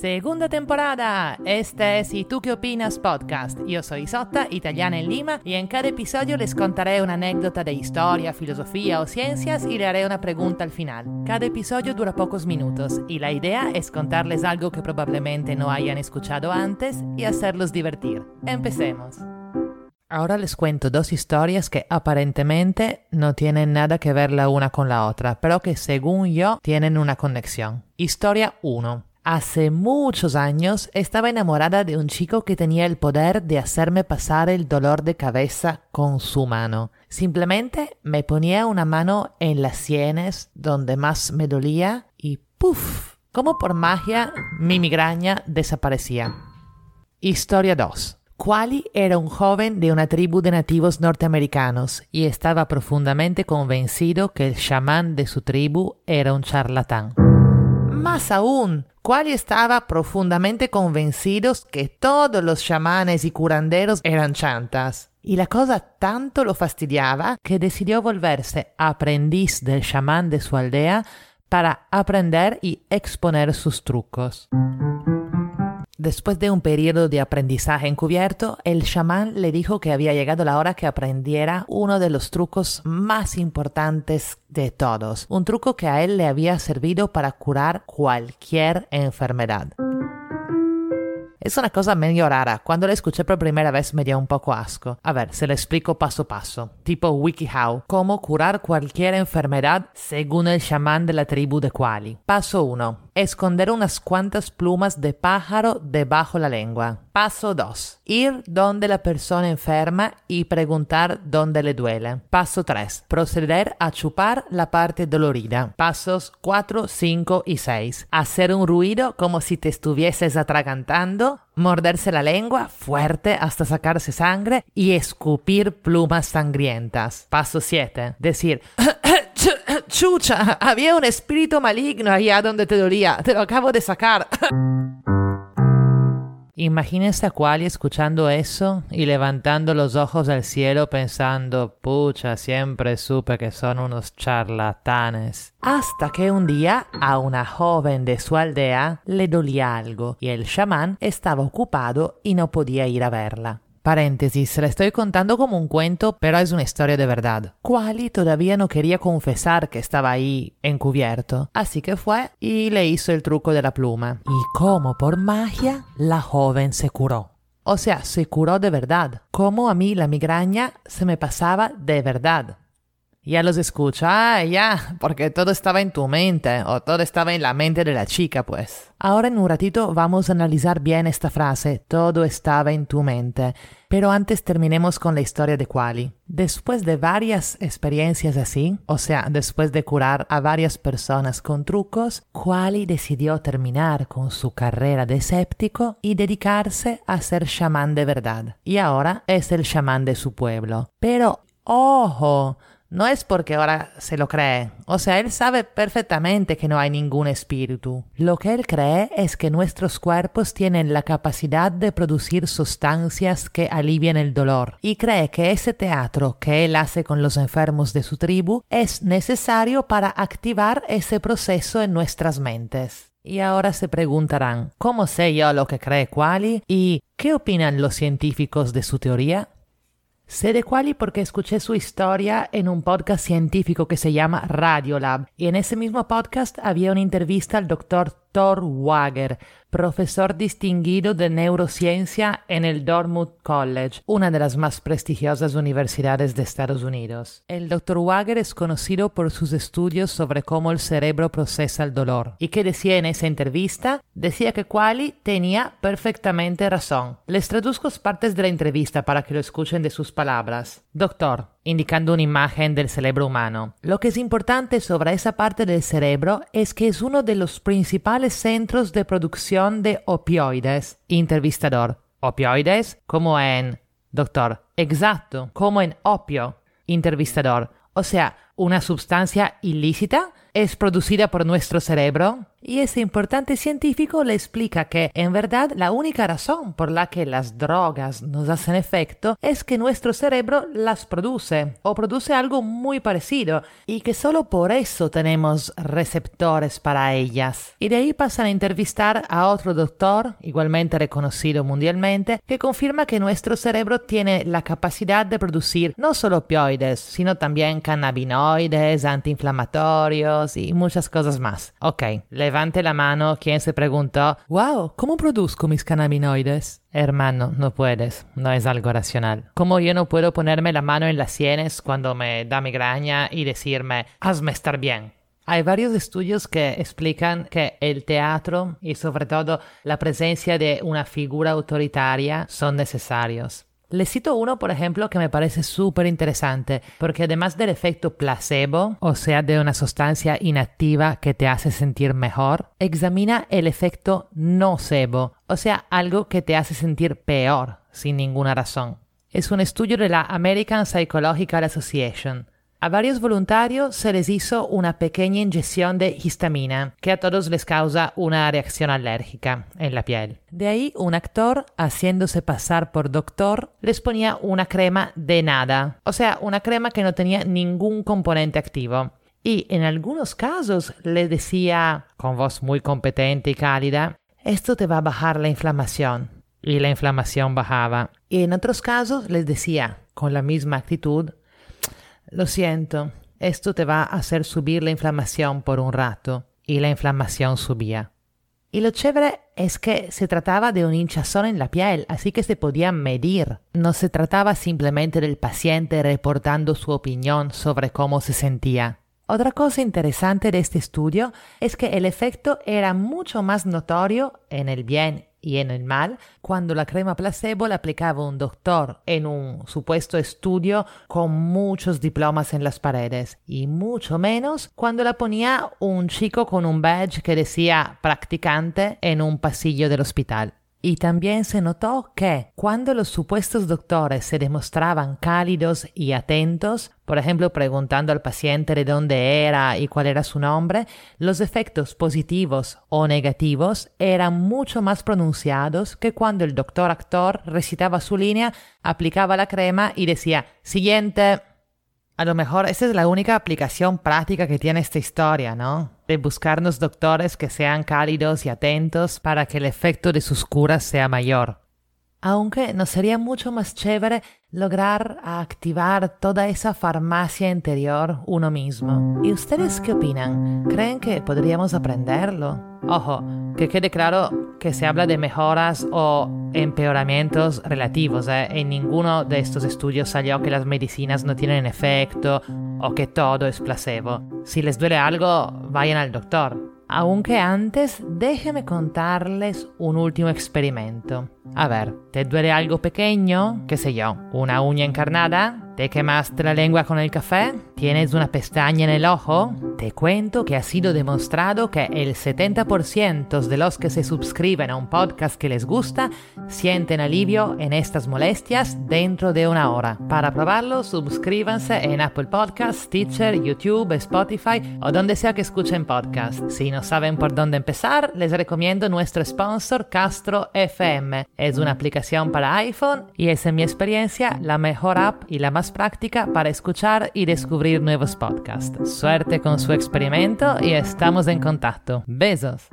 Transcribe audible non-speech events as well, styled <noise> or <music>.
Segunda temporada. Este es ¿Y tú qué opinas? podcast. Yo soy Isotta, italiana en Lima, y en cada episodio les contaré una anécdota de historia, filosofía o ciencias y le haré una pregunta al final. Cada episodio dura pocos minutos y la idea es contarles algo que probablemente no hayan escuchado antes y hacerlos divertir. Empecemos. Ahora les cuento dos historias que aparentemente no tienen nada que ver la una con la otra, pero que según yo tienen una conexión. Historia 1. Hace muchos años estaba enamorada de un chico que tenía el poder de hacerme pasar el dolor de cabeza con su mano. Simplemente me ponía una mano en las sienes donde más me dolía y ¡puf! Como por magia mi migraña desaparecía. Historia 2. Quali era un joven de una tribu de nativos norteamericanos y estaba profundamente convencido que el chamán de su tribu era un charlatán. Más aún, Quali estaba profundamente convencido que todos los chamanes y curanderos eran chantas. Y la cosa tanto lo fastidiaba que decidió volverse aprendiz del chamán de su aldea para aprender y exponer sus trucos. Después de un periodo de aprendizaje encubierto, el chamán le dijo que había llegado la hora que aprendiera uno de los trucos más importantes de todos, un truco que a él le había servido para curar cualquier enfermedad. Es una cosa medio rara. Cuando la escuché por primera vez me dio un poco asco. A ver, se lo explico paso a paso. Tipo WikiHow. Cómo curar cualquier enfermedad según el chamán de la tribu de Quali. Paso 1 esconder unas cuantas plumas de pájaro debajo la lengua. Paso 2. Ir donde la persona enferma y preguntar dónde le duele. Paso 3. Proceder a chupar la parte dolorida. Pasos 4, 5 y 6. Hacer un ruido como si te estuvieses atragantando. Morderse la lengua fuerte hasta sacarse sangre y escupir plumas sangrientas. Paso 7. Decir <coughs> Chucha, había un espíritu maligno allá donde te dolía. Te lo acabo de sacar. <coughs> Imagínese a Quali escuchando eso y levantando los ojos al cielo pensando, pucha, siempre supe que son unos charlatanes. Hasta que un día a una joven de su aldea le dolía algo y el chamán estaba ocupado y no podía ir a verla. Paréntesis, la estoy contando como un cuento, pero es una historia de verdad. Quali todavía no quería confesar que estaba ahí encubierto, así que fue y le hizo el truco de la pluma. Y como por magia, la joven se curó. O sea, se curó de verdad. Como a mí la migraña se me pasaba de verdad. Ya los escucha, ah, ya, porque todo estaba en tu mente, o todo estaba en la mente de la chica, pues. Ahora en un ratito vamos a analizar bien esta frase, todo estaba en tu mente. Pero antes terminemos con la historia de Quali. Después de varias experiencias así, o sea, después de curar a varias personas con trucos, Quali decidió terminar con su carrera de escéptico y dedicarse a ser chamán de verdad. Y ahora es el chamán de su pueblo. Pero, ojo, no es porque ahora se lo cree. O sea, él sabe perfectamente que no hay ningún espíritu. Lo que él cree es que nuestros cuerpos tienen la capacidad de producir sustancias que alivian el dolor. Y cree que ese teatro que él hace con los enfermos de su tribu es necesario para activar ese proceso en nuestras mentes. Y ahora se preguntarán, ¿cómo sé yo lo que cree Quali? ¿Y qué opinan los científicos de su teoría? Sé de Quali porque escuché su historia en un podcast científico que se llama Radiolab y en ese mismo podcast había una entrevista al doctor Thor Wager, profesor distinguido de neurociencia en el Dartmouth College, una de las más prestigiosas universidades de Estados Unidos. El Dr. Wager es conocido por sus estudios sobre cómo el cerebro procesa el dolor. ¿Y qué decía en esa entrevista? Decía que Quali tenía perfectamente razón. Les traduzco partes de la entrevista para que lo escuchen de sus palabras. Doctor, indicando una imagen del cerebro humano. Lo que es importante sobre esa parte del cerebro es que es uno de los principales centros de producción de opioides. Intervistador. ¿Opioides? Como en... Doctor. Exacto, como en opio. Intervistador. O sea, una sustancia ilícita es producida por nuestro cerebro. Y ese importante científico le explica que en verdad la única razón por la que las drogas nos hacen efecto es que nuestro cerebro las produce o produce algo muy parecido y que solo por eso tenemos receptores para ellas. Y de ahí pasan a entrevistar a otro doctor, igualmente reconocido mundialmente, que confirma que nuestro cerebro tiene la capacidad de producir no solo opioides, sino también cannabinoides, antiinflamatorios y muchas cosas más. Ok, levante la mano quien se preguntó, wow, ¿cómo produzco mis cannabinoides? Hermano, no puedes, no es algo racional. Como yo no puedo ponerme la mano en las sienes cuando me da migraña y decirme, hazme estar bien. Hay varios estudios que explican que el teatro y sobre todo la presencia de una figura autoritaria son necesarios. Le cito uno, por ejemplo, que me parece súper interesante, porque además del efecto placebo, o sea, de una sustancia inactiva que te hace sentir mejor, examina el efecto nocebo, o sea, algo que te hace sentir peor, sin ninguna razón. Es un estudio de la American Psychological Association. A varios voluntarios se les hizo una pequeña inyección de histamina que a todos les causa una reacción alérgica en la piel. De ahí un actor, haciéndose pasar por doctor, les ponía una crema de nada, o sea, una crema que no tenía ningún componente activo. Y en algunos casos les decía, con voz muy competente y cálida, esto te va a bajar la inflamación. Y la inflamación bajaba. Y en otros casos les decía, con la misma actitud, lo siento, esto te va a hacer subir la inflamación por un rato. Y la inflamación subía. Y lo chévere es que se trataba de un hinchazón en la piel, así que se podía medir. No se trataba simplemente del paciente reportando su opinión sobre cómo se sentía. Otra cosa interesante de este estudio es que el efecto era mucho más notorio en el bien y en el mal cuando la crema placebo la aplicaba un doctor en un supuesto estudio con muchos diplomas en las paredes y mucho menos cuando la ponía un chico con un badge que decía practicante en un pasillo del hospital. Y también se notó que cuando los supuestos doctores se demostraban cálidos y atentos, por ejemplo preguntando al paciente de dónde era y cuál era su nombre, los efectos positivos o negativos eran mucho más pronunciados que cuando el doctor actor recitaba su línea, aplicaba la crema y decía siguiente a lo mejor esa es la única aplicación práctica que tiene esta historia, ¿no? De buscarnos doctores que sean cálidos y atentos para que el efecto de sus curas sea mayor. Aunque nos sería mucho más chévere lograr activar toda esa farmacia interior uno mismo. ¿Y ustedes qué opinan? ¿Creen que podríamos aprenderlo? Ojo, que quede claro que se habla de mejoras o empeoramientos relativos. ¿eh? En ninguno de estos estudios salió que las medicinas no tienen efecto o que todo es placebo. Si les duele algo, vayan al doctor. Aunque antes, déjenme contarles un último experimento. A ver, ¿te duele algo pequeño? ¿Qué sé yo? ¿Una uña encarnada? ¿Te quemaste la lengua con el café? ¿Tienes una pestaña en el ojo? Te cuento que ha sido demostrado que el 70% de los que se suscriben a un podcast que les gusta sienten alivio en estas molestias dentro de una hora. Para probarlo, suscríbanse en Apple Podcasts, Stitcher, YouTube, Spotify o donde sea que escuchen podcast. Si no saben por dónde empezar, les recomiendo nuestro sponsor Castro FM. Es una aplicación para iPhone y es en mi experiencia la mejor app y la práctica para escuchar y descubrir nuevos podcasts. Suerte con su experimento y estamos en contacto. Besos.